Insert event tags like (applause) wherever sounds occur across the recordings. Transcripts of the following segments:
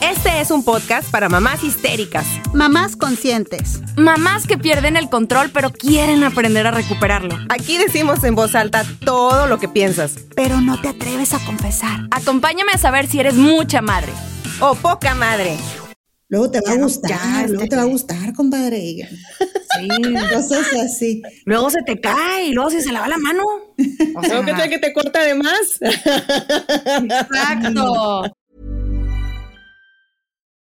Este es un podcast para mamás histéricas, Mamás conscientes. Mamás que pierden el control pero quieren aprender a recuperarlo. Aquí decimos en voz alta todo lo que piensas. Pero no te atreves a confesar. Acompáñame a saber si eres mucha madre. O poca madre. Luego te va a Ya gustar, ya, luego te va a gustar, compadre. Sí. (laughs) Cosas así. luego se te cae y luego si se le va la mano. O sea, ¿No que tal que te corta de más? Exacto.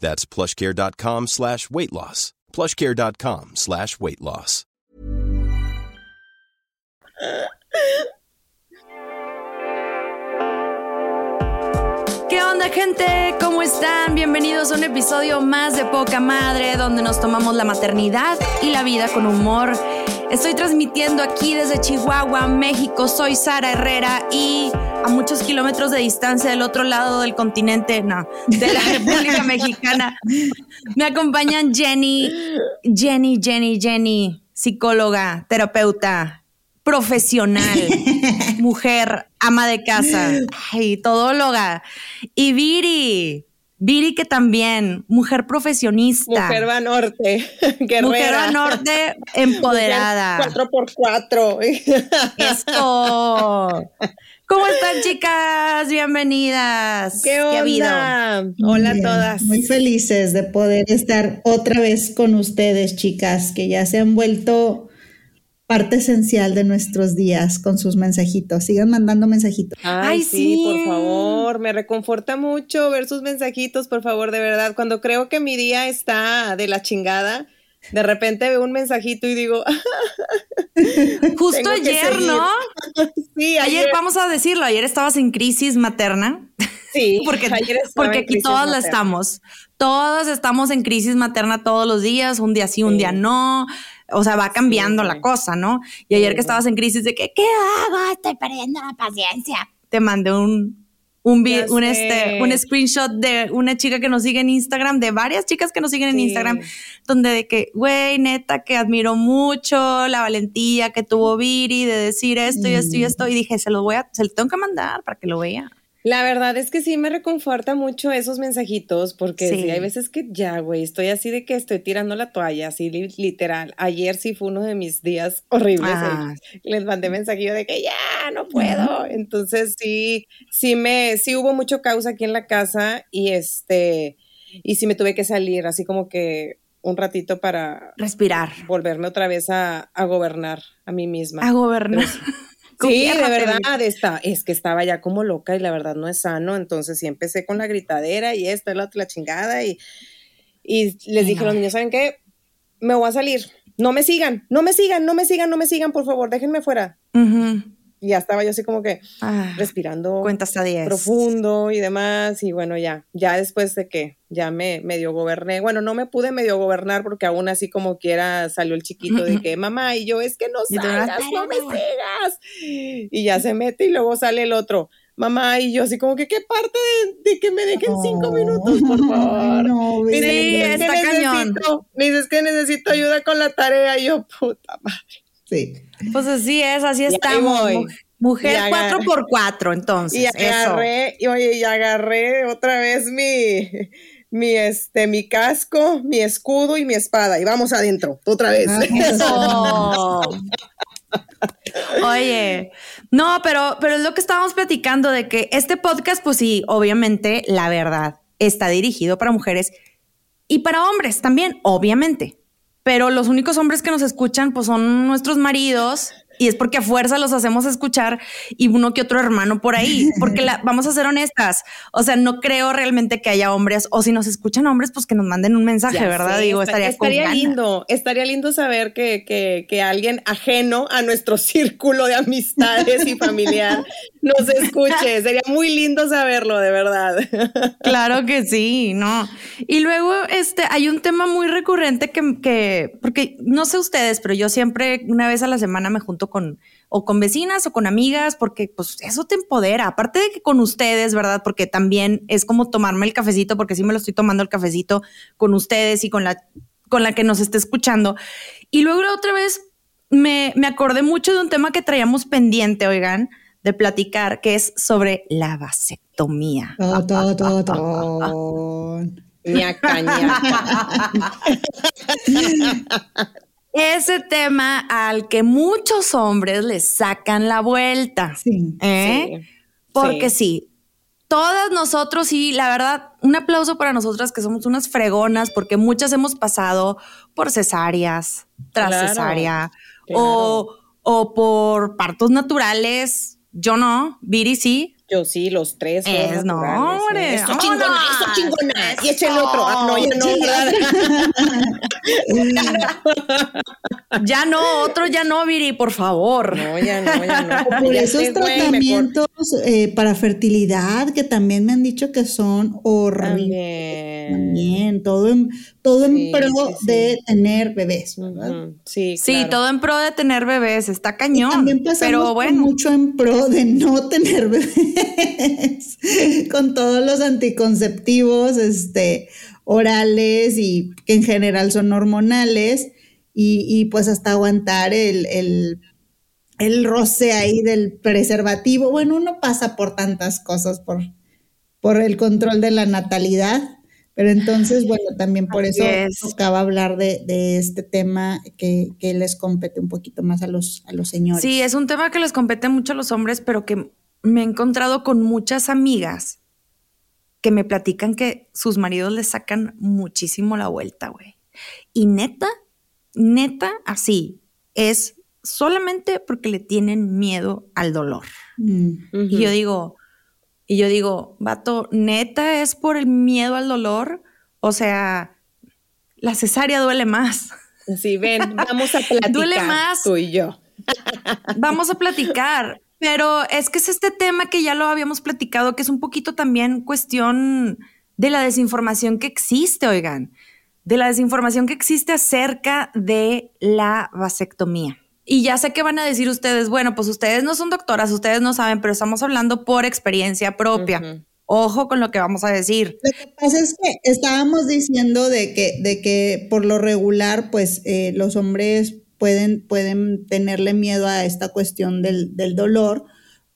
That's plushcare.com slash weight loss. plushcare.com slash weight loss. ¿Qué onda, gente? ¿Cómo están? Bienvenidos a un episodio más de Poca Madre, donde nos tomamos la maternidad y la vida con humor. Estoy transmitiendo aquí desde Chihuahua, México. Soy Sara Herrera y a muchos kilómetros de distancia del otro lado del continente, no, de la República (laughs) Mexicana, me acompañan Jenny, Jenny, Jenny, Jenny, psicóloga, terapeuta, profesional, (laughs) mujer, ama de casa, ay, todóloga. Y Viri, Viri que también, mujer profesionista. Mujer va norte. (laughs) Guerrera. Mujer va norte, (laughs) empoderada. Mujer Cuatro por cuatro. (laughs) Esto. ¿Cómo están, chicas? Bienvenidas. ¿Qué ha habido? onda? Hola a todas. Muy felices de poder estar otra vez con ustedes, chicas, que ya se han vuelto parte esencial de nuestros días con sus mensajitos. Sigan mandando mensajitos. Ay, Ay, sí, sí. por favor, me reconforta mucho ver sus mensajitos, por favor, de verdad. Cuando creo que mi día está de la chingada, de repente veo un mensajito y digo, (laughs) Justo ayer. ¿no? (laughs) sí, Ayer, ayer, vamos a decirlo, ayer estabas en crisis materna. sí, (laughs) Porque, ayer aquí todas la estamos. Todas estamos en crisis materna todos los días, un día sí, un Sí. día no. O sea, va cambiando Sí. la cosa, ¿no? Y ayer que estabas en crisis de que, ¿qué hago? Estoy perdiendo la paciencia. Te mandé un, un, un, este, un screenshot de una chica que nos sigue en Instagram, de varias chicas que nos siguen en. Instagram, donde de que, güey, neta, que admiro mucho la valentía que tuvo Viri de decir esto y esto y esto. Y dije, se lo voy a, se lo tengo que mandar para que lo vea. La verdad es que sí me reconforta mucho esos mensajitos, porque sí, Sí. hay veces que ya, güey, estoy así de que estoy tirando la toalla, así li- literal. Ayer sí fue uno de mis días horribles. Ah. eh. Les mandé mensajillo de que ya no puedo. Entonces sí, sí me, sí hubo mucho causa aquí en la casa y este, y sí me tuve que salir, así como que un ratito para Respirar. volverme otra vez a, a gobernar a mí misma. A gobernar. (laughs) Sí, de verdad, está, es que estaba ya como loca y la verdad no es sano, entonces sí empecé con la gritadera y esta, la otra, la chingada y, y les dije a los niños, ¿saben qué? Me voy a salir, no me sigan, no me sigan, no me sigan, no me sigan, por favor, déjenme fuera. Y ya estaba yo así como que Ah, respirando cuenta hasta 10. profundo y demás y bueno, ya, ya después de que ya me medio goberné, bueno, no me pude medio gobernar porque aún así como quiera salió el chiquito de que mamá y yo es que no tú, salgas, no me sigas. Y ya se mete y luego sale el otro. mamá y yo así como que qué parte de, que me dejen cinco minutos, por favor. No, Me Sí, dice, "Es que está cañón. necesito- Me dices que necesito ayuda con la tarea y yo, puta madre. Sí. Pues así es, así ahí estamos. Mujer Y agar- 4 por 4 entonces. Y eso. agarré, y oye, y agarré otra vez mi, mi, este, mi casco, mi escudo y mi espada. Y vamos adentro, otra vez. Ah, Eso. (laughs) Oye, no, pero, pero es lo que estábamos platicando de que este podcast, pues sí, obviamente, la verdad, está dirigido para mujeres y para hombres también, obviamente. Pero los únicos hombres que nos escuchan, pues son nuestros maridos y es porque a fuerza los hacemos escuchar y uno que otro hermano por ahí. Porque la- vamos a ser honestas. O sea, no creo realmente que haya hombres o si nos escuchan hombres, pues que nos manden un mensaje, Ya ¿verdad? sé, Digo, esta- estaría, con ganas. lindo, estaría lindo saber que, que, que alguien ajeno a nuestro (laughs) círculo de amistades y familiar nos escuche. Sería muy lindo saberlo, de verdad. (laughs) Claro que sí, no. Y luego, este, hay un tema muy recurrente que, que, porque no sé ustedes, pero yo siempre una vez a la semana me junto con, o con vecinas o con amigas, porque pues eso te empodera. Aparte de que con ustedes, ¿verdad? Porque también es como tomarme el cafecito, porque sí me lo estoy tomando el cafecito con ustedes y con la, con la que nos esté escuchando. Y luego la otra vez me, me acordé mucho de un tema que traíamos pendiente, oigan, de platicar, que es sobre la vasectomía. Todo, todo, todo, todo. ñaca, ñaca. (laughs) Ese tema al que muchos hombres le sacan la vuelta. Sí. ¿eh? Sí, Porque sí. todas nosotros, sí, la verdad, un aplauso para nosotras que somos unas fregonas, porque muchas hemos pasado por cesáreas, tras Claro, cesárea, claro. o, o por partos naturales. Yo no, Viri sí. Yo sí, los tres. Es, no, hombre, ¿eh? Eso vámonos. chingona, eso chingona. Y echen otro. Ah, no, ya no. (laughs) Ya no, otro ya no, Viri, por favor. No, ya no, ya no. (laughs) Por Ya esos sé, tratamientos eh, para fertilidad que también me han dicho que son horribles. También. También, todo en, todo Sí, en pro sí, sí. de tener bebés. ¿verdad? Sí, Sí, claro. todo en pro de tener bebés, está Y cañón. también pasamos pero bueno, mucho en pro de no tener bebés (laughs) con todos los anticonceptivos este, orales y que en general son hormonales y, y pues hasta aguantar el, el, el roce ahí del preservativo. Bueno, uno pasa por tantas cosas por, por el control de la natalidad. Pero entonces, bueno, también por Así eso es. tocaba hablar de, de este tema que, que les compete un poquito más a los, a los señores. sí, es un tema que les compete mucho a los hombres, pero que me he encontrado con muchas amigas que me platican que sus maridos les sacan muchísimo la vuelta, güey. Y neta, neta, así, es solamente porque le tienen miedo al dolor. Mm. Y yo digo, y yo digo, vato, neta es por el miedo al dolor. O sea, la cesárea duele más. Sí, ven, (laughs) vamos a platicar. Duele más. Tú y yo. Vamos a platicar. Pero es que es este tema que ya lo habíamos platicado, que es un poquito también cuestión de la desinformación que existe, oigan, de la desinformación que existe acerca de la vasectomía. Y ya sé que van a decir ustedes, bueno, pues ustedes no son doctoras, ustedes no saben, pero estamos hablando por experiencia propia. Ojo con lo que vamos a decir. Lo que pasa es que estábamos diciendo de que, de que por lo regular, pues eh, los hombres pueden, pueden tenerle miedo a esta cuestión del, del dolor,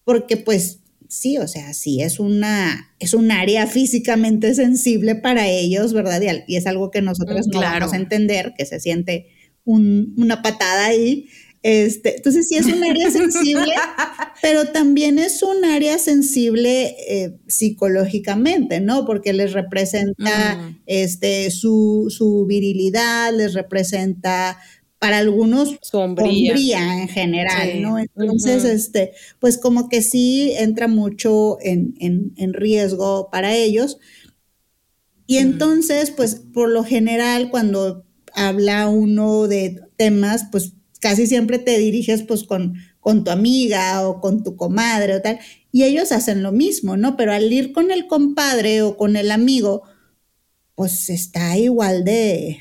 porque pues sí, o sea, sí, es una, es un área físicamente sensible para ellos, ¿verdad? Y, es algo que nosotros Mm, no claro. vamos a entender, que se siente un- una patada ahí. Este, entonces sí es un área (laughs) sensible, pero también es un área sensible eh, psicológicamente, ¿no? Porque les representa Mm. este, su, su virilidad, les representa para algunos Sombría. en general, Sí. ¿no? Entonces, este, pues como que sí entra mucho en, en- en riesgo para ellos. Y entonces, pues por lo general, cuando habla uno de temas, pues casi siempre te diriges pues con, con tu amiga o con tu comadre o tal, y ellos hacen lo mismo, ¿no? Pero al ir con el compadre o con el amigo, pues está igual de,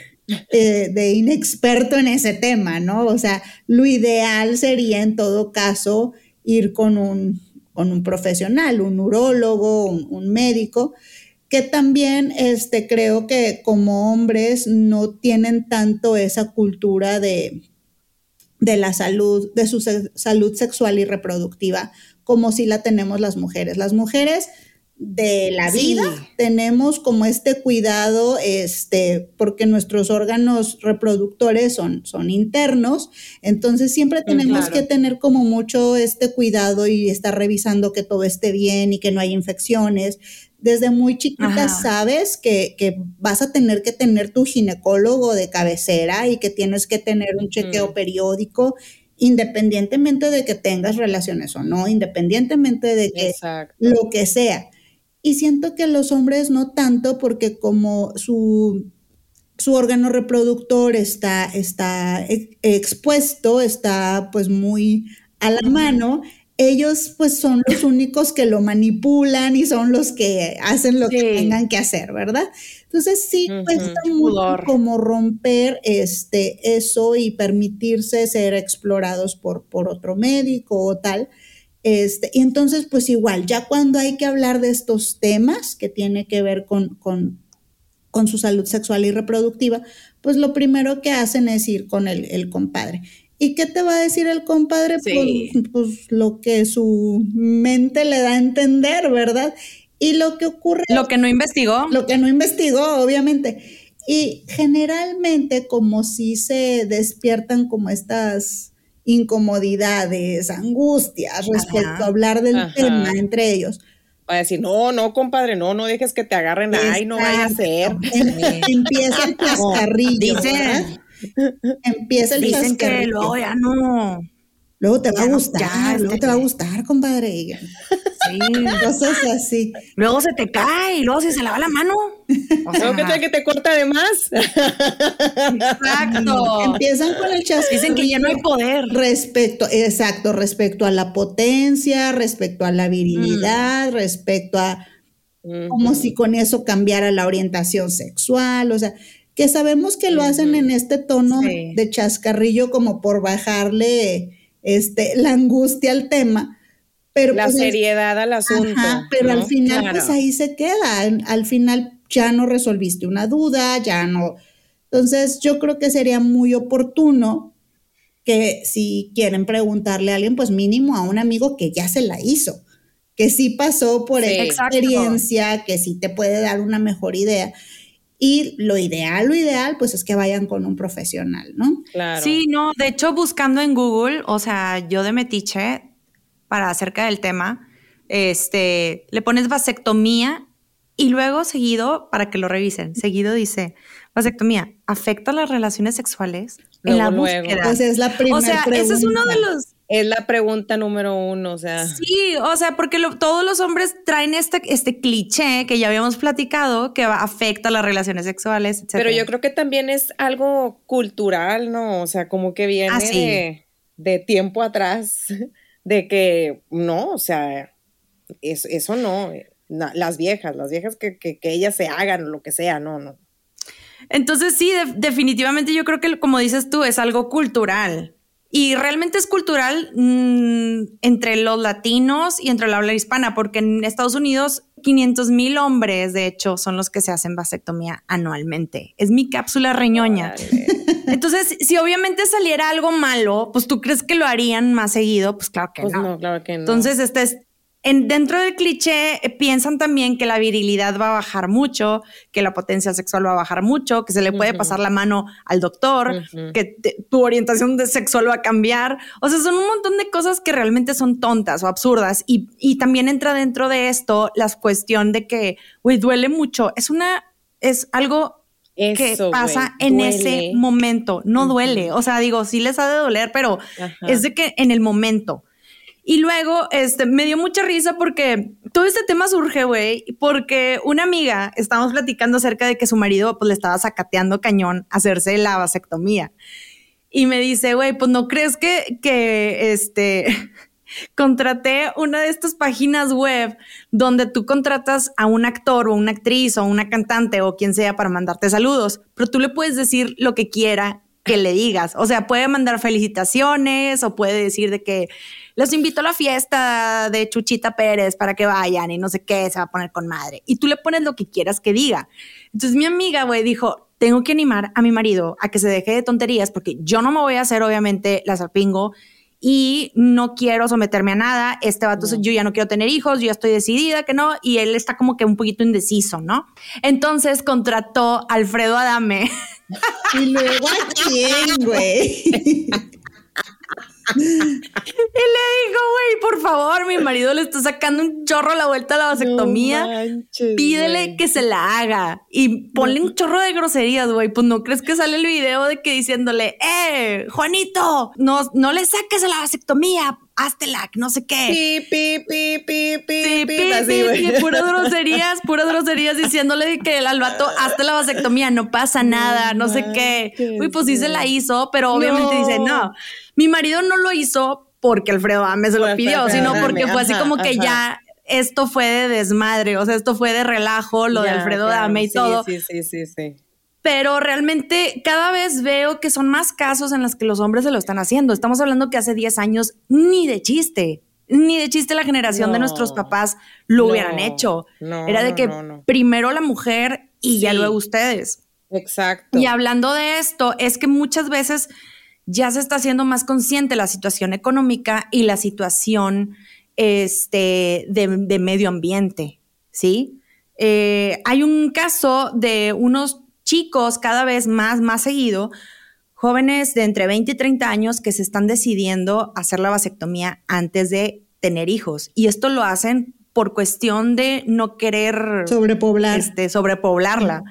de, de inexperto en ese tema, ¿no? O sea, lo ideal sería en todo caso ir con un, con un profesional, un urólogo, un, médico, que también este, creo que como hombres no tienen tanto esa cultura de, de la salud, de su salud sexual y reproductiva, como si la tenemos las mujeres. Las mujeres de la vida tenemos como este cuidado, este, porque nuestros órganos reproductores son, son internos, entonces siempre tenemos que tener como mucho este cuidado y estar revisando que todo esté bien y que no hay infecciones. Desde muy chiquita sabes que, que, vas a tener que tener tu ginecólogo de cabecera y que tienes que tener un chequeo periódico independientemente de que tengas relaciones o no, independientemente de que lo que sea. Y siento que los hombres no tanto porque como su, su órgano reproductor está, está expuesto, está pues muy a la mano, ellos pues son los únicos que lo manipulan y son los que hacen lo que tengan que hacer, ¿verdad? Entonces sí cuesta mucho como romper este, eso y permitirse ser explorados por, por otro médico o tal. Este, y entonces, pues igual, ya cuando hay que hablar de estos temas que tiene que ver con, con, con su salud sexual y reproductiva, pues lo primero que hacen es ir con el, el compadre. ¿Y qué te va a decir el compadre? Pues, pues, lo que su mente le da a entender, ¿verdad? Y lo que ocurre... Lo que no investigó. Lo que no investigó, obviamente. Y generalmente como si se despiertan como estas incomodidades, angustias respecto a hablar del tema entre ellos. Va a decir, no, no, compadre, no, no dejes que te agarren, ay, no vaya a ser. (laughs) Empieza el (laughs) cascarrillo. Dicen, Empieza el Dicen que luego ya no. Luego te va a gustar, luego te va a gustar, compadre. Sí. Cosas así. Luego se te cae y luego se, se lava la mano. O sea, que te, corta de más. Exacto. Empiezan con el chasco. Dicen que ya no hay poder. Respecto, exacto, respecto a la potencia, respecto a la virilidad, mm. respecto a como si con eso cambiara la orientación sexual. O sea, que sabemos que lo hacen en este tono de chascarrillo como por bajarle este, la angustia al tema. Pero la pues, seriedad al asunto. pero al final, pues ahí se queda. Al final ya no resolviste una duda, ya no. Entonces, yo creo que sería muy oportuno que si quieren preguntarle a alguien, pues mínimo a un amigo que ya se la hizo, que sí pasó por experiencia, que sí te puede dar una mejor idea. Y lo ideal, lo ideal, pues es que vayan con un profesional, ¿no? Claro. Sí, no, de hecho, buscando en Google, o sea, yo de metiche para acerca del tema, este, le pones vasectomía y luego seguido, para que lo revisen, seguido dice, vasectomía, ¿afecta las relaciones sexuales? en la búsqueda. Pues es la primera O sea, ese es uno de los es la pregunta número uno, o sea. Sí, o sea, porque todos los hombres traen este, este cliché que ya habíamos platicado que afecta las relaciones sexuales, etc. Pero yo creo que también es algo cultural, ¿no? O sea, como que viene ah, de, tiempo atrás, (laughs) de que no, o sea, eso no, las viejas, las viejas que, que, ellas se hagan, lo que sea, no, no. Entonces sí, definitivamente yo creo que como dices tú, es algo cultural. Y realmente es cultural mm, entre los latinos y entre la habla hispana, porque en Estados Unidos 500 mil hombres, de hecho, son los que se hacen vasectomía anualmente. Es mi cápsula reñoña. (laughs) Entonces, si obviamente saliera algo malo, pues tú crees que lo harían más seguido, pues claro que pues no. no. Claro que no. Entonces, este es en, dentro del cliché eh, piensan también que la virilidad va a bajar mucho, que la potencia sexual va a bajar mucho, que se le puede pasar la mano al doctor, que tu orientación de sexual va a cambiar. O sea, son un montón de cosas que realmente son tontas o absurdas. Y, y también entra dentro de esto la cuestión de que, güey, duele mucho. Es una, es algo que pasa en ese momento. No duele. O sea, digo, sí les ha de doler, pero es de que en el momento. Y luego, este, me dio mucha risa porque todo este tema surge, güey, porque una amiga, estábamos platicando acerca de que su marido, pues, le estaba sacateando cañón a hacerse la vasectomía. Y me dice, güey, pues, ¿no crees que, que, este, (laughs) contraté una de estas páginas web donde tú contratas a un actor o una actriz o una cantante o quien sea para mandarte saludos, pero tú le puedes decir lo que quiera que le digas. O sea, puede mandar felicitaciones o puede decir de que los invito a la fiesta de Chuchita Pérez para que vayan y no sé qué, se va a poner con madre. Y tú le pones lo que quieras que diga. Entonces mi amiga, güey, dijo, tengo que animar a mi marido a que se deje de tonterías porque yo no me voy a hacer, obviamente, la salpingo y no quiero someterme a nada. Este vato, yo ya no quiero tener hijos, yo ya estoy decidida que no, y él está como que un poquito indeciso, ¿no? Entonces contrató a Alfredo Adame. (laughs) Y luego a quién, güey. (laughs) y le dijo, güey, por favor, mi marido le está sacando un chorro a la vuelta a la vasectomía. Pídele que se la haga y ponle un chorro de groserías, güey. Pues no crees que sale el video de que diciéndole, eh, Juanito, no, no le saques a la vasectomía, háztela, no sé qué. Pi, pi, pi, pi, sí, pi, puras groserías, puras groserías diciéndole que el albato, hazte la vasectomía, no pasa (laughs) nada, no, sé qué. Uy, pues sí se la hizo, pero obviamente dice, no. Mi marido no lo hizo porque Alfredo Ame se lo pidió, sino porque fue así como que ya esto fue de desmadre, o sea, esto fue de relajo, lo de Alfredo Dame y todo. Sí, sí, sí, sí. Pero realmente cada vez veo que son más casos en los que los hombres se lo están haciendo. Estamos hablando que hace 10 años ni de chiste, ni de chiste la generación de nuestros papás lo hubieran hecho. Era de que primero la mujer y ya luego ustedes. Exacto. Y hablando de esto, es que muchas veces ya se está haciendo más consciente la situación económica y la situación este, de, medio ambiente, ¿sí? Eh, hay un caso de unos chicos cada vez más, más seguido, jóvenes de entre 20 y 30 años que se están decidiendo hacer la vasectomía antes de tener hijos. Y esto lo hacen por cuestión de no querer sobrepoblar. Este, sobrepoblarla.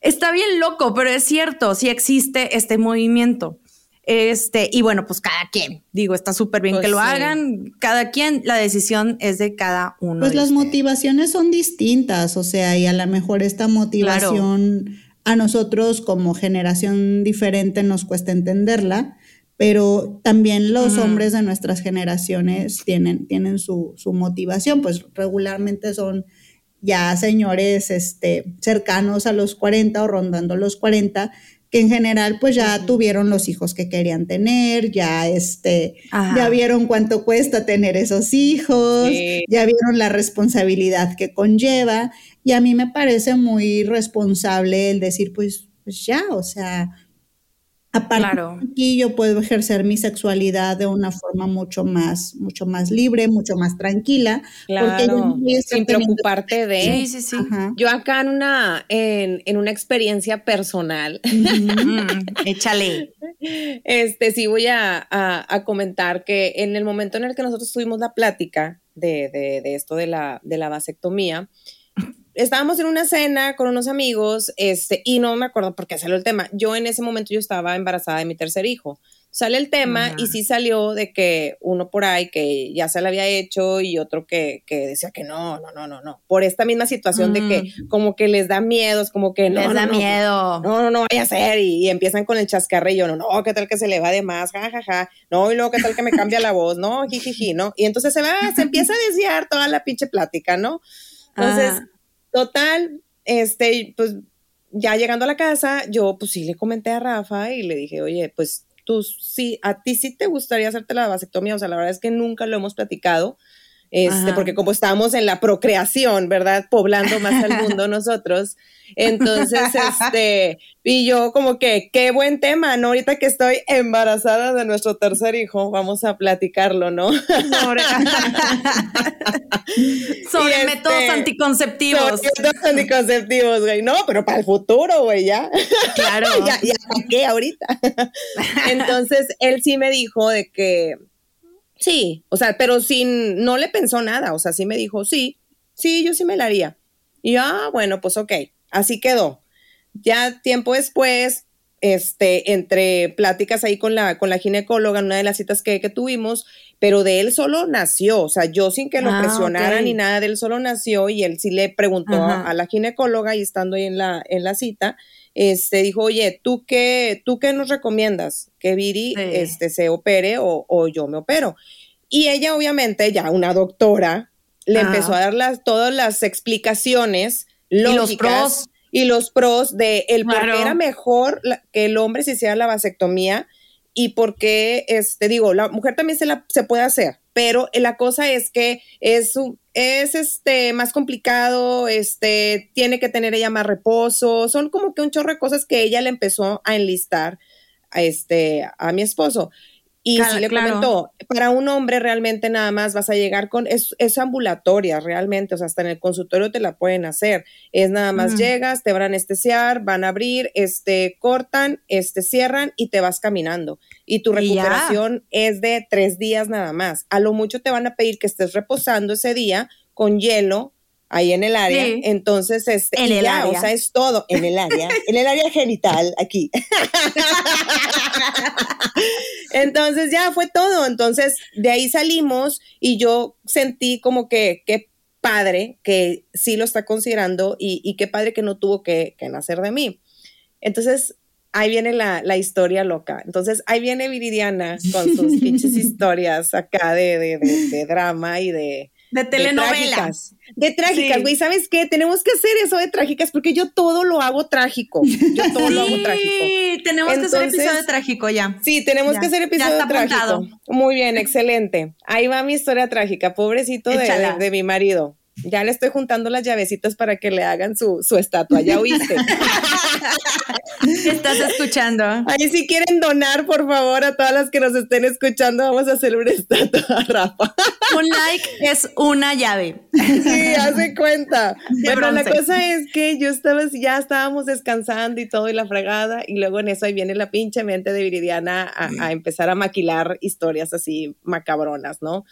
Está bien loco, pero es cierto, sí existe este movimiento. Este, y bueno, pues cada quien, digo, está súper bien que pues lo hagan, cada quien, la decisión es de cada uno. Pues las motivaciones son distintas, o sea, y a lo mejor esta motivación a nosotros como generación diferente nos cuesta entenderla, pero también los hombres de nuestras generaciones tienen, tienen su, su, motivación, pues regularmente son ya señores este, cercanos a los 40 o rondando los 40 que en general pues ya tuvieron los hijos que querían tener, ya este, ya vieron cuánto cuesta tener esos hijos, ya vieron la responsabilidad que conlleva y a mí me parece muy responsable el decir pues, pues ya, o sea, Aparte, aquí yo puedo ejercer mi sexualidad de una forma mucho más, mucho más libre, mucho más tranquila. Claro, sin preocuparte de. Sí, sí, sí. Yo acá en una, en, una experiencia personal. (laughs) échale. Este, sí voy a, comentar que en el momento en el que nosotros tuvimos la plática de, de esto de la, de la vasectomía, estábamos en una cena con unos amigos, este, y no me acuerdo por qué salió el tema. Yo en ese momento yo estaba embarazada de mi tercer hijo. Sale el tema y sí salió de que uno por ahí que ya se lo había hecho y otro que, que decía que no, no, no, no, no. Por esta misma situación de que mm. como que les da miedo, es como que no. Les da miedo. No, no, no vaya a ser. Y, empiezan con el chascarrillo, no, no, qué tal que se le va de más, jajaja. Ja, ja. No, y luego qué tal que me cambia la voz, no, jijiji, ¿no? Y entonces se va, se empieza a desviar toda la pinche plática, ¿no? Entonces, Total, este, pues ya llegando a la casa, yo pues sí le comenté a Rafa y le dije, oye, pues tú sí, a ti sí te gustaría hacerte la vasectomía, o sea, la verdad es que nunca lo hemos platicado, este, porque como estamos en la procreación, ¿verdad? Poblando más al mundo (laughs) nosotros. Entonces, este, y yo como que, qué buen tema, ¿no? Ahorita que estoy embarazada de nuestro tercer hijo, vamos a platicarlo, ¿no? Sobre, (laughs) (laughs) sobre este, métodos anticonceptivos. Sobre métodos anticonceptivos, güey. No, pero para el futuro, güey, ya. Claro. ya, ya, qué ahorita? Entonces, él sí me dijo de que, Sí, o sea, pero sin, no le pensó nada, o sea, sí me dijo, sí, sí, yo sí me la haría. Y yo, ah, bueno, pues ok, así quedó. Ya tiempo después, este, entre pláticas ahí con la, con la ginecóloga, en una de las citas que, tuvimos, pero de él solo nació, o sea, yo sin que lo ah, presionara ni nada, de él solo nació y él sí le preguntó a, la ginecóloga y estando ahí en la, en la cita, este, dijo, oye, ¿tú qué, ¿tú qué nos recomiendas? ¿Que Viri este, se opere o, yo me opero? Y ella, obviamente, ya una doctora, le empezó a dar las, todas las explicaciones lógicas. Y los pros. y los pros de el por qué era mejor la- que el hombre se hiciera la vasectomía y por qué, este, digo, la mujer también se la se puede hacer, pero la cosa es que es es este más complicado, este tiene que tener ella más reposo, son como que un chorro de cosas que ella le empezó a enlistar a este a mi esposo. Y Claro, sí le claro. comentó, para un hombre realmente nada más vas a llegar con, es, es ambulatoria realmente, o sea, hasta en el consultorio te la pueden hacer. Es nada más llegas, te van a anestesiar, van a abrir, este, cortan, este, cierran y te vas caminando. Y tu recuperación es de tres días nada más. A lo mucho te van a pedir que estés reposando ese día con hielo ahí en el área. Sí. Entonces, este, En y el ya, área. o sea, es todo en el área, en el área genital, aquí. (laughs) Entonces ya fue todo. Entonces de ahí salimos y yo sentí como que qué padre que sí lo está considerando y, y qué padre que no tuvo que, que nacer de mí. Entonces ahí viene la, la historia loca. Entonces ahí viene Viridiana con sus (laughs) pinches historias acá de, de, de- de drama y de... De de telenovela. trágicas. De trágicas, Sí. güey. ¿Sabes qué? Tenemos que hacer eso de trágicas porque yo todo lo hago trágico. Yo (laughs) todo lo hago trágico. Sí, tenemos que hacer episodio trágico ya. Sí, tenemos Ya, que hacer ya episodio está trágico. apuntado. Muy bien, excelente. Ahí va mi historia trágica, pobrecito de- de mi marido. Ya le estoy juntando las llavecitas para que le hagan su, su estatua, ya oíste. Estás escuchando. Ahí si quieren donar, por favor, a todas las que nos estén escuchando, vamos a hacer una estatua a (laughs) Rafa. Un like es una llave. Sí, hace cuenta. De Bueno, la cosa es que yo estaba, ya estábamos descansando y todo y la fregada, y luego en eso ahí viene la pinche mente de Viridiana a, a empezar a maquilar historias así macabronas, ¿no?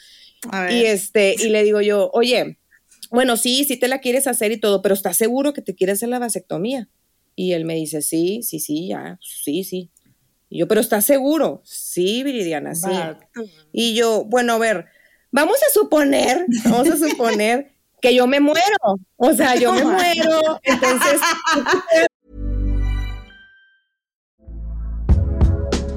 Y este, y le digo yo, oye, bueno, sí, sí te la quieres hacer y todo, pero ¿estás seguro que te quieres hacer la vasectomía? Y él me dice, sí, sí, sí, ya, sí, sí. Y yo, pero ¿estás seguro? Sí, Viridiana, sí. Y yo, bueno, a ver, vamos a suponer, vamos a suponer que yo me muero. O sea, yo me (laughs) muero. Entonces,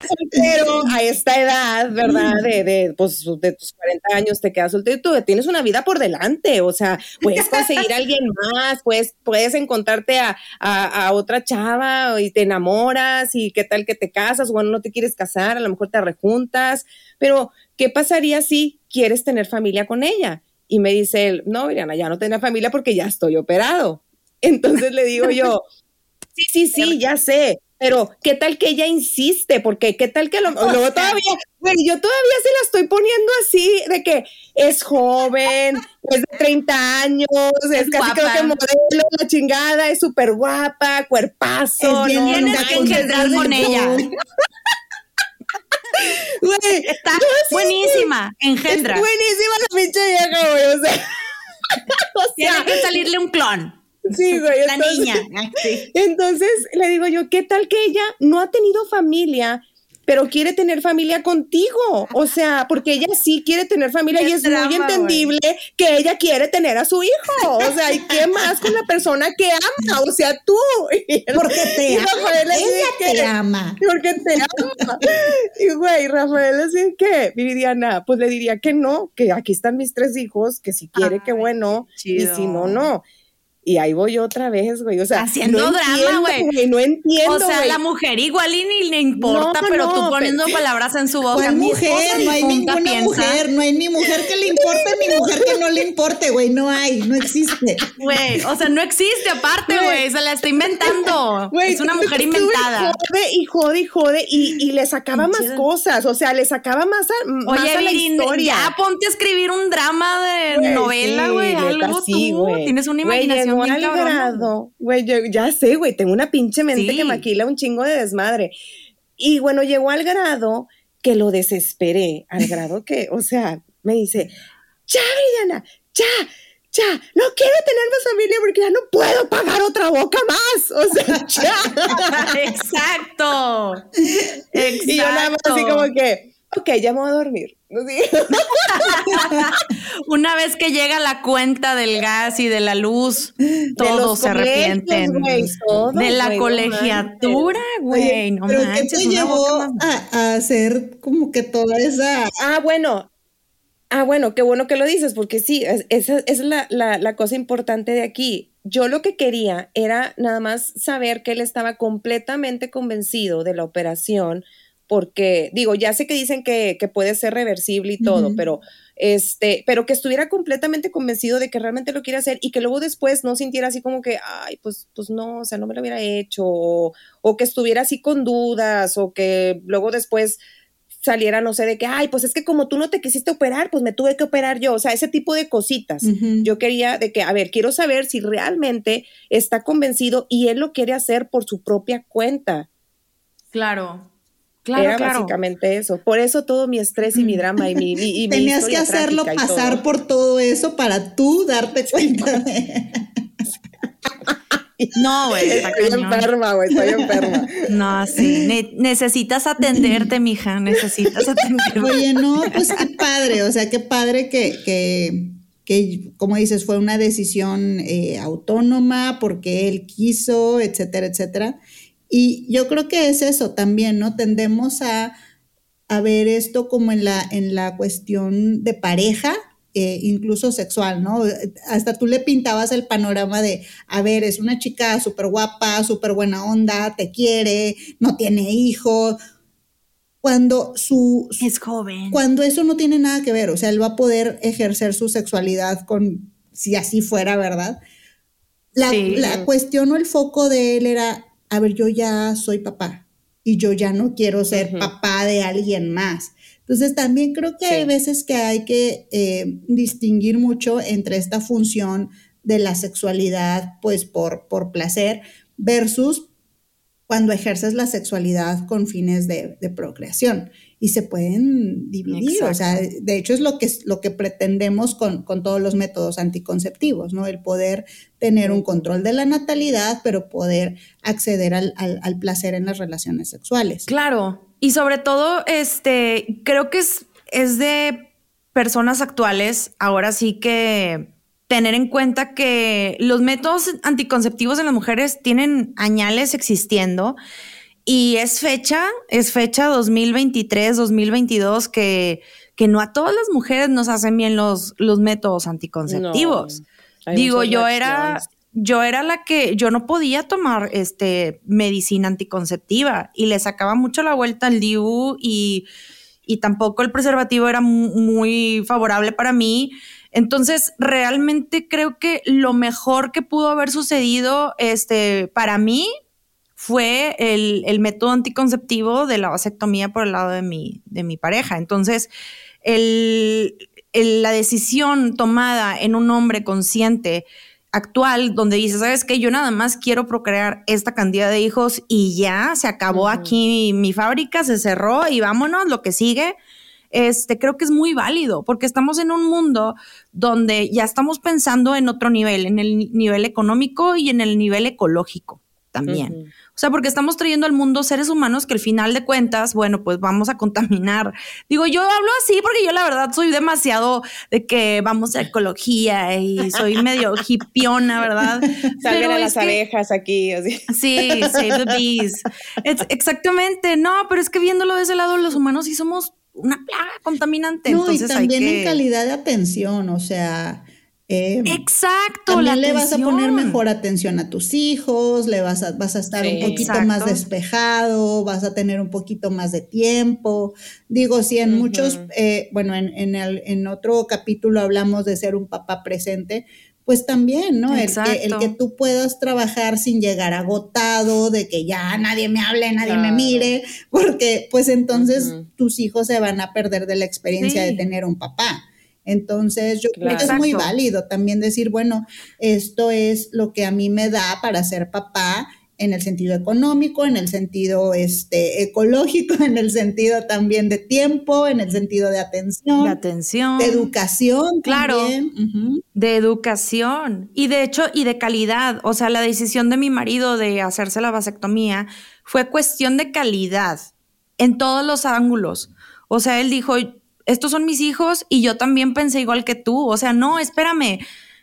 Soltero (laughs) a esta edad, ¿verdad? De, de, pues, de tus 40 años te quedas soltero y tú tienes una vida por delante, o sea, puedes conseguir a alguien más, puedes, puedes encontrarte a, a, a otra chava y te enamoras y qué tal que te casas, bueno, no te quieres casar, a lo mejor te rejuntas, pero ¿qué pasaría si quieres tener familia con ella? Y me dice él, no, Miriana, ya no tengo familia porque ya estoy operado. Entonces le digo yo, sí, sí, sí, ya sé, pero ¿qué tal que ella insiste? Porque ¿qué tal que lo, todavía, güey, yo todavía se la estoy poniendo así de que es joven, (laughs) es de 30 años, es, Es casi creo guapa. que modelo, la chingada, es súper guapa, cuerpazo, Es bien no, Tienes que engendrar con ella. (laughs) Güey, Está buenísima. Es Engendra. buenísima la pinche vieja, güey, o sea. (laughs) o sea, Tiene que salirle un clon. Sí, (laughs) güey. La entonces- niña. (laughs) Sí. Entonces le digo yo, ¿qué tal que ella no ha tenido familia, pero quiere tener familia contigo? O sea, porque ella sí quiere tener familia Qué y es drama, muy entendible que ella quiere tener a su hijo. O sea, ¿y qué (laughs) más con la persona que ama? O sea, tú. Porque te ama. Ella que- te ama. Porque te ama. Y güey, Rafael así que, Viridiana, pues le diría que no, que aquí están mis tres hijos, que si quiere, que Ay, bueno, y si no, no. Y ahí voy otra vez, güey. O sea, haciendo no drama, entiendo, güey. No entiendo. O sea, güey. la mujer igual y ni le importa, No, pero no, tú poniendo pero- palabras en su boca. ¿Cuál Mi esposa mujer? No hay ninguna piensa, mujer, no hay ni mujer que le importe ni mujer que no le importe, güey. No hay, no existe. Güey, o sea, no existe aparte, güey. Se la está inventando. Güey, es una mujer inventada. Jode y jode y jode y, y le sacaba más cosas, o sea, le sacaba más a, más Oye, a la Virin, historia. ya ponte a escribir un drama de Güey, novela, sí, güey. algo sí, tú. güey. Tienes una Güey, imaginación cabrona. grado, güey, yo ya sé, güey, tengo una pinche mente Sí. que maquila un chingo de desmadre. Y bueno, llegó al grado que lo desesperé, al grado que, o sea, me dice, ya, Viridiana, ya, ya, no quiero tener más familia porque ya no puedo pagar otra boca más. O sea, (laughs) ya. Exacto. Exacto. Y yo nada más así como que, ok, ya me voy a dormir. (laughs) Una vez que llega la cuenta del gas y de la luz, todos se arrepienten. de la güey, no colegiatura, güey. No pero ¿qué te llevó a, a hacer como que toda esa Ah, bueno. Ah, bueno, qué bueno que lo dices, porque sí, es- esa, es la, la- la cosa importante de aquí. Yo lo que quería era nada más saber que él estaba completamente convencido de la operación, porque digo, ya sé que dicen que, que puede ser reversible y todo, pero este, pero que estuviera completamente convencido de que realmente lo quiere hacer y que luego después no sintiera así como que, ay, pues, pues no, o sea, no me lo hubiera hecho, o, o que estuviera así con dudas, o que luego después saliera, no sé, de que, ay, pues es que como tú no te quisiste operar, pues me tuve que operar yo, o sea, ese tipo de cositas. Yo quería de que, a ver, quiero saber si realmente está convencido y él lo quiere hacer por su propia cuenta. Claro. Claro, Era claro. básicamente eso. Por eso todo mi estrés y mi drama y mi, y, y (laughs) mi Tenías que hacerlo pasar todo. por todo eso para tú darte cuenta de... (laughs) (laughs) No, güey. Estoy enferma, güey, estoy enferma. No, sí. Ne- necesitas atenderte, mija. Necesitas atenderte. Oye, no, pues qué padre, o sea, qué padre que, que, que como dices, fue una decisión eh, autónoma porque él quiso, etcétera, etcétera. Y yo creo que es eso también, ¿no? Tendemos a, a ver esto como en la, en la cuestión de pareja, eh, incluso sexual, ¿no? Hasta tú le pintabas el panorama de, a ver, es una chica súper guapa, súper buena onda, te quiere, no tiene hijos. Cuando su, su- Es joven. cuando eso no tiene nada que ver, o sea, él va a poder ejercer su sexualidad con, si así fuera, ¿verdad? La, Sí. la cuestión o el foco de él era, a ver, yo ya soy papá y yo ya no quiero ser papá de alguien más. Entonces también creo que hay veces que hay que eh, distinguir mucho entre esta función de la sexualidad, pues por, por placer, versus cuando ejerces la sexualidad con fines de, de procreación. Y se pueden dividir, o sea, de hecho es lo que, lo que pretendemos con, con todos los métodos anticonceptivos, ¿no? El poder tener un control de la natalidad, pero poder acceder al, al- al placer en las relaciones sexuales. Claro. Y sobre todo, este, creo que es, es de personas actuales, ahora sí que tener en cuenta que los métodos anticonceptivos en las mujeres tienen añales existiendo y es fecha, es fecha 2023, 2022 que, que no a todas las mujeres nos hacen bien los, los métodos anticonceptivos. No, Digo, yo era, yo era la que yo no podía tomar este medicina anticonceptiva y le sacaba mucho la vuelta al DIU y, y tampoco el preservativo era mu- muy favorable para mí. Entonces, realmente creo que lo mejor que pudo haber sucedido este, para mí fue el, el método anticonceptivo de la vasectomía por el lado de mi, de mi pareja. Entonces, el- el- la decisión tomada en un hombre consciente actual, donde dice, ¿sabes qué? Yo nada más quiero procrear esta cantidad de hijos y ya se acabó aquí mi, fábrica, se cerró y vámonos, lo que sigue. Este, creo que es muy válido porque estamos en un mundo donde ya estamos pensando en otro nivel, en el ni- nivel económico y en el nivel ecológico también. O sea, porque estamos trayendo al mundo seres humanos que al final de cuentas, bueno, pues vamos a contaminar. Digo, yo hablo así porque yo la verdad soy demasiado de que vamos a ecología y soy (laughs) medio hipiona, ¿verdad? Pero a las que- abejas aquí, así. Sí, save the bees. Es- exactamente. No, pero es que viéndolo de ese lado, los humanos sí somos una plaga contaminante. No, Entonces y también hay que... en calidad de atención, o sea, Eh, Exacto. También la le vas a poner mejor atención a tus hijos, le vas a, vas a estar Sí. un poquito Exacto. más despejado, vas a tener un poquito más de tiempo. Digo, si en muchos, eh, bueno, en, en, el- en otro capítulo hablamos de ser un papá presente, pues también, ¿no? El que, el que tú puedas trabajar sin llegar agotado, de que ya nadie me hable, nadie me mire, porque pues entonces tus hijos se van a perder de la experiencia Sí. de tener un papá. Entonces, yo creo que es muy válido también decir, bueno, esto es lo que a mí me da para ser papá en el sentido económico, en el sentido este, ecológico, (laughs) en el sentido también de tiempo, en el sentido de atención, De atención. de educación. Claro. también. De educación y de hecho y de calidad. O sea, la decisión de mi marido de hacerse la vasectomía fue cuestión de calidad en todos los ángulos. O sea, él dijo, estos son mis hijos y yo también pensé igual que tú. O sea, no, espérame,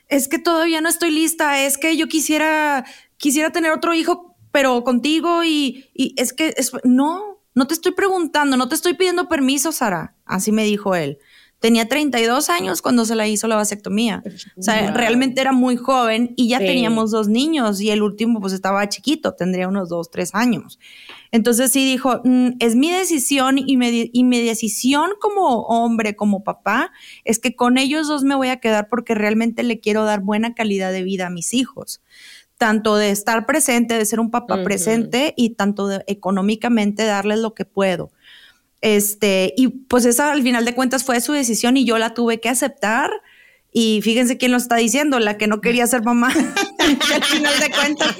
es que todavía no estoy lista, es que yo quisiera, quisiera tener otro hijo, pero contigo y, y es que, es, no, no te estoy preguntando, no te estoy pidiendo permiso, Sara. Así me dijo él. Tenía 32 años cuando se la hizo la vasectomía. O sea, Wow. realmente era muy joven y ya Sí. teníamos dos niños y el último pues estaba chiquito, tendría unos dos, tres años. Entonces sí dijo, "Mm, es mi decisión y, mi- y mi decisión como hombre, como papá, es que con ellos dos me voy a quedar porque realmente le quiero dar buena calidad de vida a mis hijos. Tanto de estar presente, de ser un papá presente y tanto de económicamente darles lo que puedo. Este, y pues esa al final de cuentas fue su decisión y yo la tuve que aceptar. Y fíjense quién lo está diciendo, la que no quería ser mamá. (laughs) Al final de cuentas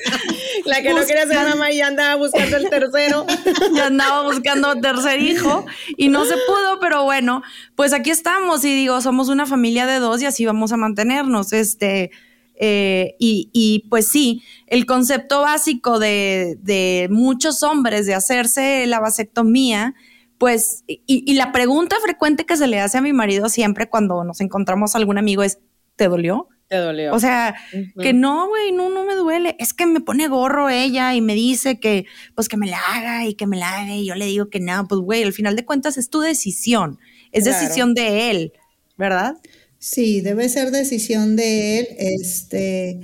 La que no quería ser mamá y andaba buscando el tercero. (laughs) ya andaba buscando tercer hijo y no se pudo, pero bueno, pues aquí estamos y digo, somos una familia de dos y así vamos a mantenernos. Este, eh, y, y, pues sí, el concepto básico de, de muchos hombres de hacerse la vasectomía, pues, y, y la pregunta frecuente que se le hace a mi marido siempre cuando nos encontramos algún amigo es, ¿te dolió? Te dolió. O sea, que no, güey, no, no me duele. Es que me pone gorro ella y me dice que, pues que me la haga y que me la haga y yo le digo que no, pues güey, al final de cuentas es tu decisión, es Claro. decisión de él, ¿verdad? Sí, debe ser decisión de él, este,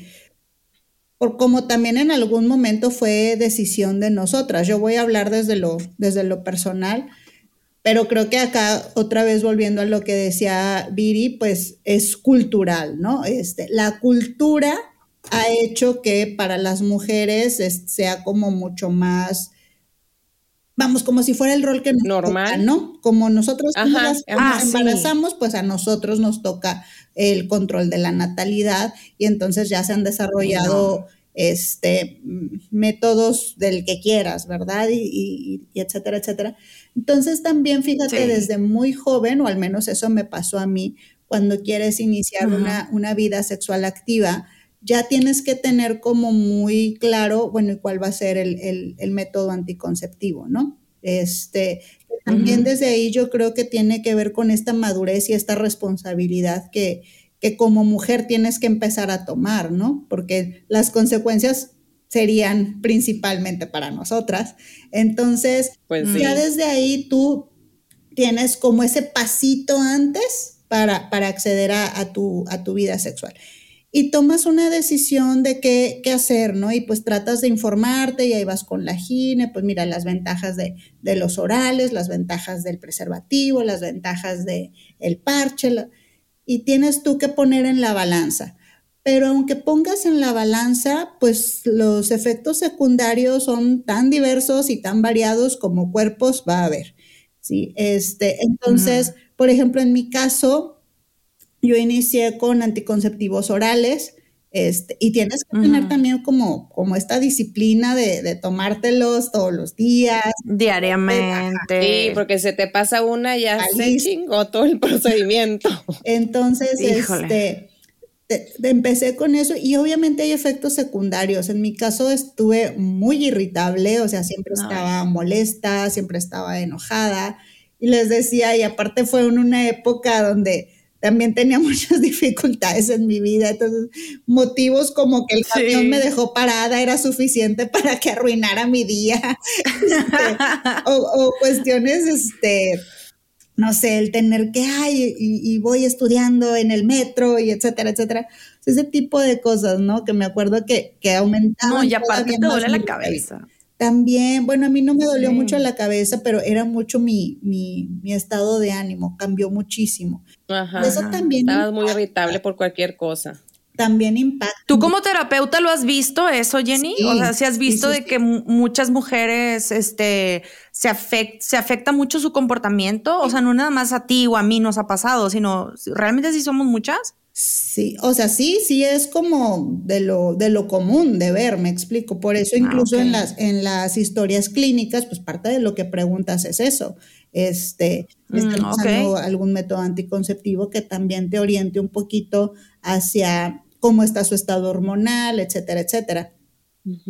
por como también en algún momento fue decisión de nosotras. Yo voy a hablar desde lo, desde lo personal, pero creo que acá, otra vez volviendo a lo que decía Viri, pues es cultural, ¿no? Este, la cultura ha hecho que para las mujeres es- sea como mucho más, vamos, como si fuera el rol que nos Normal. toca, ¿no? Como nosotros Ajá, las ah, nos sí. embarazamos, pues a nosotros nos toca el control de la natalidad y entonces ya se han desarrollado este, métodos del que quieras, ¿verdad? Y, y- y etcétera, etcétera. Entonces también fíjate, Sí. desde muy joven, o al menos eso me pasó a mí, cuando quieres iniciar una, una vida sexual activa, ya tienes que tener como muy claro, bueno, y cuál va a ser el, el- el método anticonceptivo, ¿no? Este, también desde ahí yo creo que tiene que ver con esta madurez y esta responsabilidad que, que como mujer tienes que empezar a tomar, ¿no? Porque las consecuencias serían principalmente para nosotras. Entonces, Pues sí. ya desde ahí tú tienes como ese pasito antes para, para acceder a, a tu, a tu vida sexual. Y tomas una decisión de qué, qué hacer, ¿no? Y pues tratas de informarte y ahí vas con la gine, pues mira las ventajas de, de los orales, las ventajas del preservativo, las ventajas del el parche, la- y tienes tú que poner en la balanza. Pero aunque pongas en la balanza, pues los efectos secundarios son tan diversos y tan variados como cuerpos va a haber. ¿sí? Este, entonces, por ejemplo, en mi caso, yo inicié con anticonceptivos orales. Este, y tienes que tener también como, como esta disciplina de, de tomártelos todos los días. Diariamente. Sí, porque se te pasa una y ya se chingó todo el (laughs) procedimiento. Entonces, Híjole. este, te- te- empecé con eso y obviamente hay efectos secundarios. En mi caso estuve muy irritable, o sea, siempre estaba molesta, siempre estaba enojada. Y les decía, y aparte fue en una época donde también tenía (laughs) muchas dificultades en mi vida, entonces motivos como que el Sí. camión me dejó parada era suficiente (laughs) para que arruinara mi día, (laughs) Este, o, o cuestiones, este, no sé, el tener que, ay, y, voy estudiando en el metro y etcétera, etcétera. Ese tipo de cosas, ¿no? Que me acuerdo que, que aumentaban. No, y aparte te duele la cabeza. También, bueno, a mí no me dolió mucho la cabeza, pero era mucho mi, mi, mi estado de ánimo, cambió muchísimo. Ajá, Eso también. Estabas muy irritable por cualquier cosa también impacta. ¿Tú como terapeuta lo has visto eso, Jenny? o sea, si has visto de que muchas mujeres este, se, se afecta mucho su comportamiento, o sea, no nada más a ti o a mí nos ha pasado, sino realmente sí somos muchas. Sí, o sea, sí, sí es como de lo, de lo común de ver, me explico. Por eso ah, incluso en, las, en las historias clínicas, pues parte de lo que preguntas es eso. Este, mm, usando algún método anticonceptivo que también te oriente un poquito hacia cómo está su estado hormonal, etcétera, etcétera.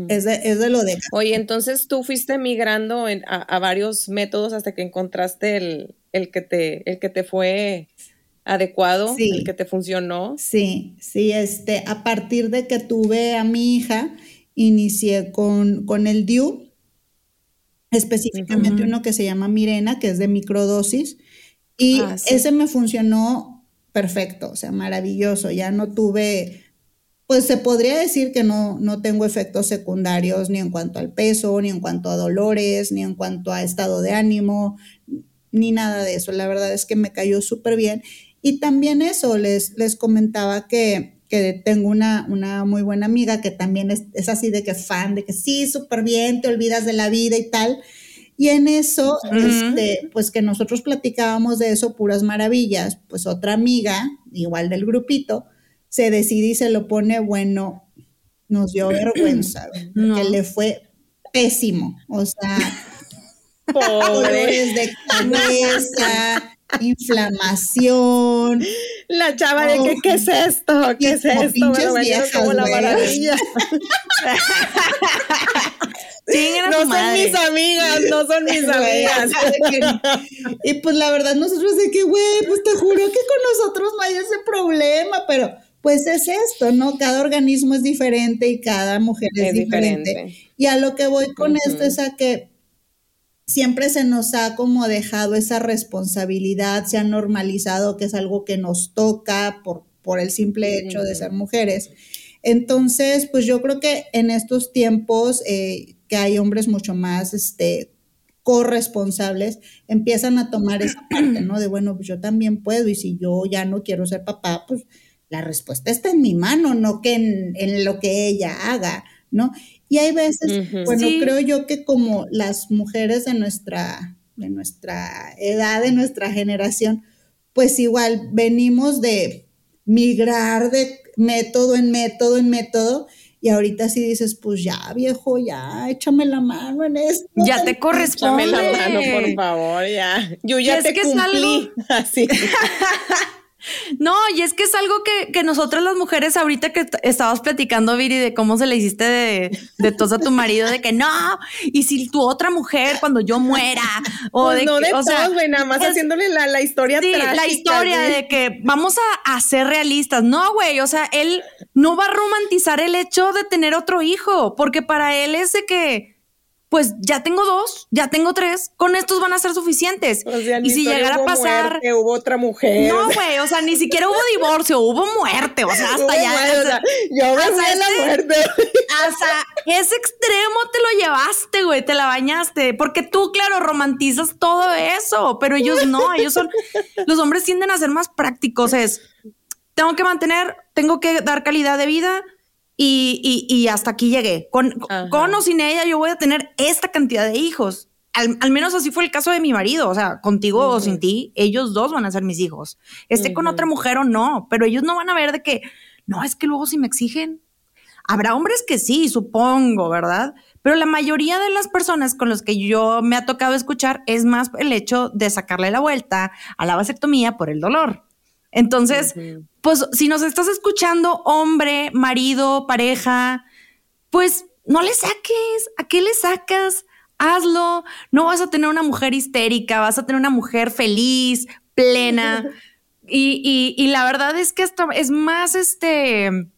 es, de, lo de... Oye, entonces tú fuiste migrando a, varios métodos hasta que encontraste el, que, te, el que te fue adecuado, el que te funcionó. Sí, sí, este, a partir de que tuve a mi hija, inicié con, con el DIU, específicamente uno que se llama Mirena, que es de microdosis, y ah, ese me funcionó perfecto, o sea, maravilloso. Ya no tuve, pues se podría decir que no, no tengo efectos secundarios ni en cuanto al peso, ni en cuanto a dolores, ni en cuanto a estado de ánimo, ni nada de eso. La verdad es que me cayó súper bien. Y también eso, les, les comentaba que, que tengo una, una, muy buena amiga que también es, es así de que fan, de que sí, súper bien, te olvidas de la vida y tal. Y en eso, este, pues que nosotros platicábamos de eso, puras maravillas, pues otra amiga, igual del grupito, se decide y se lo pone, bueno, nos dio vergüenza, (clears throat) que le fue pésimo, o sea, (laughs) dolores de cabeza, inflamación. La chava de que, ¿qué es esto? ¿Qué es esto? como la maravilla. (laughs) no son mis amigas, no son mis amigas. y pues la verdad, nosotros de que, güey, pues te juro que con nosotros no hay ese problema, pero pues es esto, ¿no? Cada organismo es diferente y cada mujer es, diferente. Y a lo que voy con esto es a que siempre se nos ha como dejado esa responsabilidad, se ha normalizado que es algo que nos toca por, por el simple hecho de ser mujeres. Entonces, pues yo creo que en estos tiempos eh, que hay hombres mucho más este, corresponsables, empiezan a tomar esa (clears throat) parte, ¿no? De, bueno, pues yo también puedo y si yo ya no quiero ser papá, pues la respuesta está en mi mano, no que en, lo que ella haga, ¿no? Y hay veces, bueno, creo yo que como las mujeres de nuestra, de nuestra edad, de nuestra generación, pues igual venimos de migrar de método en método en método y ahorita sí dices, pues ya, viejo, ya, échame la mano en esto. Ya te corresponde. Échame la mano, por favor, ya. Yo ya te cumplí. (laughs) Así. (laughs) No, y es que es algo que, que nosotras las mujeres, ahorita que estabas platicando, Viri, de cómo se le hiciste de, de tos a tu marido, de que no, y si tu otra mujer cuando yo muera, o pues de no de o güey, nada más haciéndole la, la historia sí, la historia de que vamos a, a ser realistas. No, güey, o sea, él no va a romantizar el hecho de tener otro hijo, porque para él es de que pues ya tengo dos, ya tengo tres, con estos van a ser suficientes. y si llegara a pasar. que hubo otra mujer. No, güey, o sea, ni siquiera hubo divorcio, hubo muerte, o sea, hasta ya. yo me fui a la muerte. Hasta ese extremo te lo llevaste, güey, te la bañaste. Porque tú, claro, romantizas todo eso, pero ellos no, ellos son. Los hombres tienden a ser más prácticos, es. Tengo que mantener, tengo que dar calidad de vida y, y, hasta aquí llegué. Con, con, o sin ella yo voy a tener esta cantidad de hijos. Al, menos así fue el caso de mi marido. O sea, contigo o sin ti, ellos dos van a ser mis hijos. Esté con otra mujer o no, pero ellos no van a ver de que, no, es que luego si me exigen. Habrá hombres que sí, supongo, ¿verdad? Pero la mayoría de las personas con las que yo me ha tocado escuchar es más el hecho de sacarle la vuelta a la vasectomía por el dolor. Entonces, pues si nos estás escuchando, hombre, marido, pareja, pues no le saques. ¿A qué le sacas? Hazlo. No vas a tener una mujer histérica, vas a tener una mujer feliz, plena. (laughs) y, y, la verdad es que esto es más este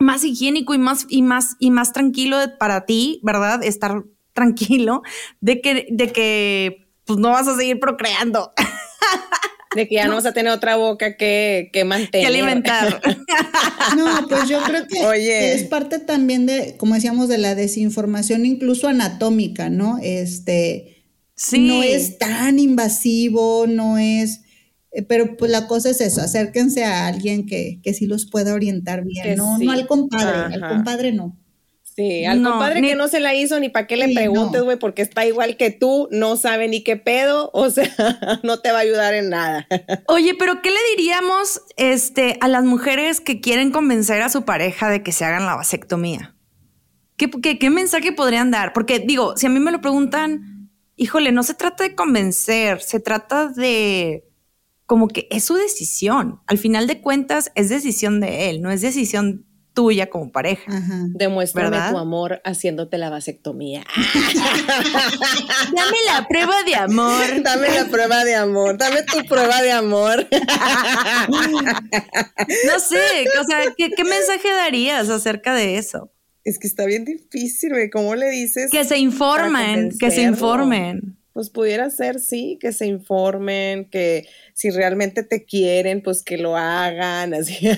más higiénico y más y más y más tranquilo para ti, ¿verdad? Estar tranquilo de que de que pues no vas a seguir procreando. (laughs) de que ya no vas a tener otra boca que, que mantener. Que alimentar. (laughs) No, pues yo creo que Oye. es parte también de, como decíamos, de la desinformación, incluso anatómica, ¿no? Este, Sí. no es tan invasivo, no es, eh, pero pues la cosa es eso, acérquense a alguien que, que sí los pueda orientar bien, Que no, sí. no al compadre, al Ajá. compadre no. Sí, al No, compadre ni- que no se la hizo, ni para qué le Sí, preguntes, no. güey, porque está igual que tú, no sabe ni qué pedo, o sea, (laughs) no te va a ayudar en nada. (laughs) Oye, pero ¿qué le diríamos este, a las mujeres que quieren convencer a su pareja de que se hagan la vasectomía? ¿Qué, qué, qué mensaje podrían dar? Porque digo, si a mí me lo preguntan, híjole, no se trata de convencer, se trata de como que es su decisión. Al final de cuentas, es decisión de él, no es decisión tuya como pareja. Ajá. Demuéstrame ¿Verdad? tu amor haciéndote la vasectomía. (laughs) Dame la prueba de amor. dame la prueba de amor, dame tu prueba de amor. No sé, o sea, ¿qué, qué mensaje darías acerca de eso? es que está bien difícil, güey, ¿cómo le dices? Que se informen, que se informen. Pues pudiera ser, sí, que se informen, que si realmente te quieren, pues que lo hagan, (laughs) así. Ya,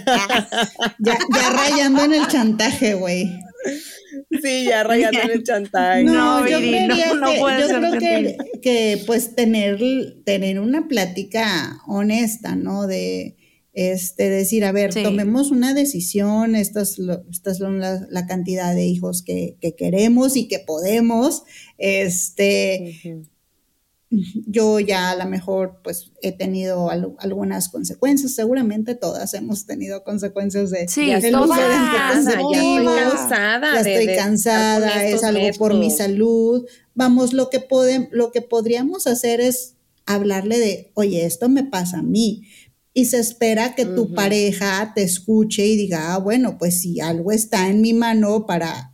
ya rayando en el chantaje, güey. sí, ya rayando en el chantaje. No, yo Viri, no, creería no que, yo creo que, que, pues tener, tener una plática honesta, ¿no? De este decir, a ver, Sí. tomemos una decisión, estas lo- estas son la, la cantidad de hijos que, que queremos y que podemos. Este. Yo ya a lo mejor pues he tenido al- algunas consecuencias, seguramente todas hemos tenido consecuencias de Sí, Ya estoy todas. cansada, ya estoy cansada. ya de- estoy de estar cansada, con es algo por mi salud. Vamos, lo que podem- lo que podríamos hacer es hablarle de, oye, esto me pasa a mí. Y se espera que tu pareja te escuche y diga, ah, bueno, pues si algo está en mi mano para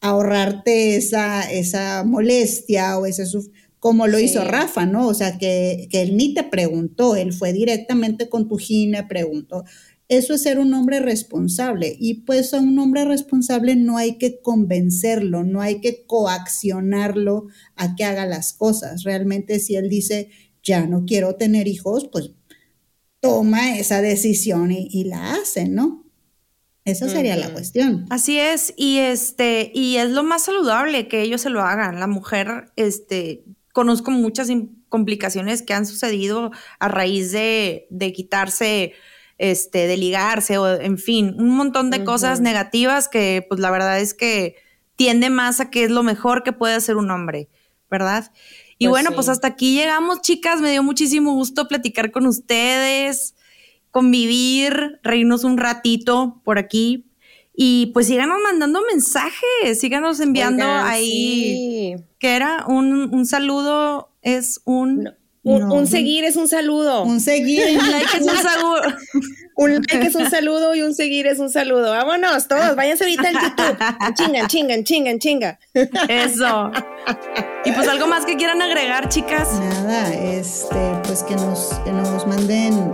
ahorrarte esa, esa molestia o ese suf- como lo Sí. hizo Rafa, ¿no? O sea, que, que él ni te preguntó, él fue directamente con tu gine, preguntó. Eso es ser un hombre responsable. Y pues a un hombre responsable no hay que convencerlo, no hay que coaccionarlo a que haga las cosas. Realmente si él dice, ya no quiero tener hijos, pues toma esa decisión y, y la hace, ¿no? Esa sería la cuestión. Así es, y este, y es lo más saludable que ellos se lo hagan. La mujer, este, conozco muchas complicaciones que han sucedido a raíz de, de quitarse, este, de ligarse, o en fin, un montón de cosas negativas que, pues la verdad es que tiende más a que es lo mejor que puede hacer un hombre, ¿verdad? Y Pues bueno, sí. pues hasta aquí llegamos, chicas. Me dio muchísimo gusto platicar con ustedes, convivir, reírnos un ratito por aquí. Y pues síganos mandando mensajes, síganos enviando Oigan, ahí. sí. que era? Un, un saludo es un. No. Un, No. un seguir es un saludo. Un seguir. Un like es un saludo. (laughs) Un like es un saludo y un seguir es un saludo. Vámonos, todos, váyanse ahorita al YouTube. Chingan, chingan, chingan, chinga. Eso. Y pues algo más que quieran agregar, chicas. Nada, este, pues que nos, que nos manden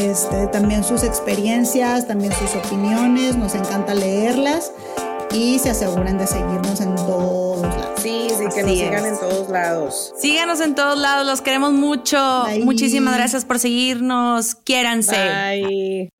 este, también sus experiencias, también sus opiniones, nos encanta leerlas y se aseguren de seguirnos en todos lados. Sí, sí, que Así nos sigan en todos lados. Síganos en todos lados, los queremos mucho. Bye. Muchísimas gracias por seguirnos. Quiéranse. Bye.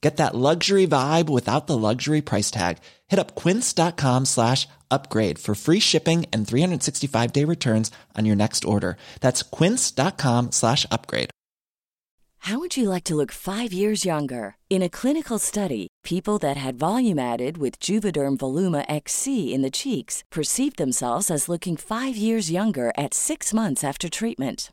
Get that luxury vibe without the luxury price tag. Hit up quince.com slash upgrade for free shipping and 365 day returns on your next order. That's quince.com slash upgrade. How would you like to look five years younger? In a clinical study, People that had volume added with Juvederm Voluma XC in the cheeks perceived themselves as looking five years younger at six months after treatment.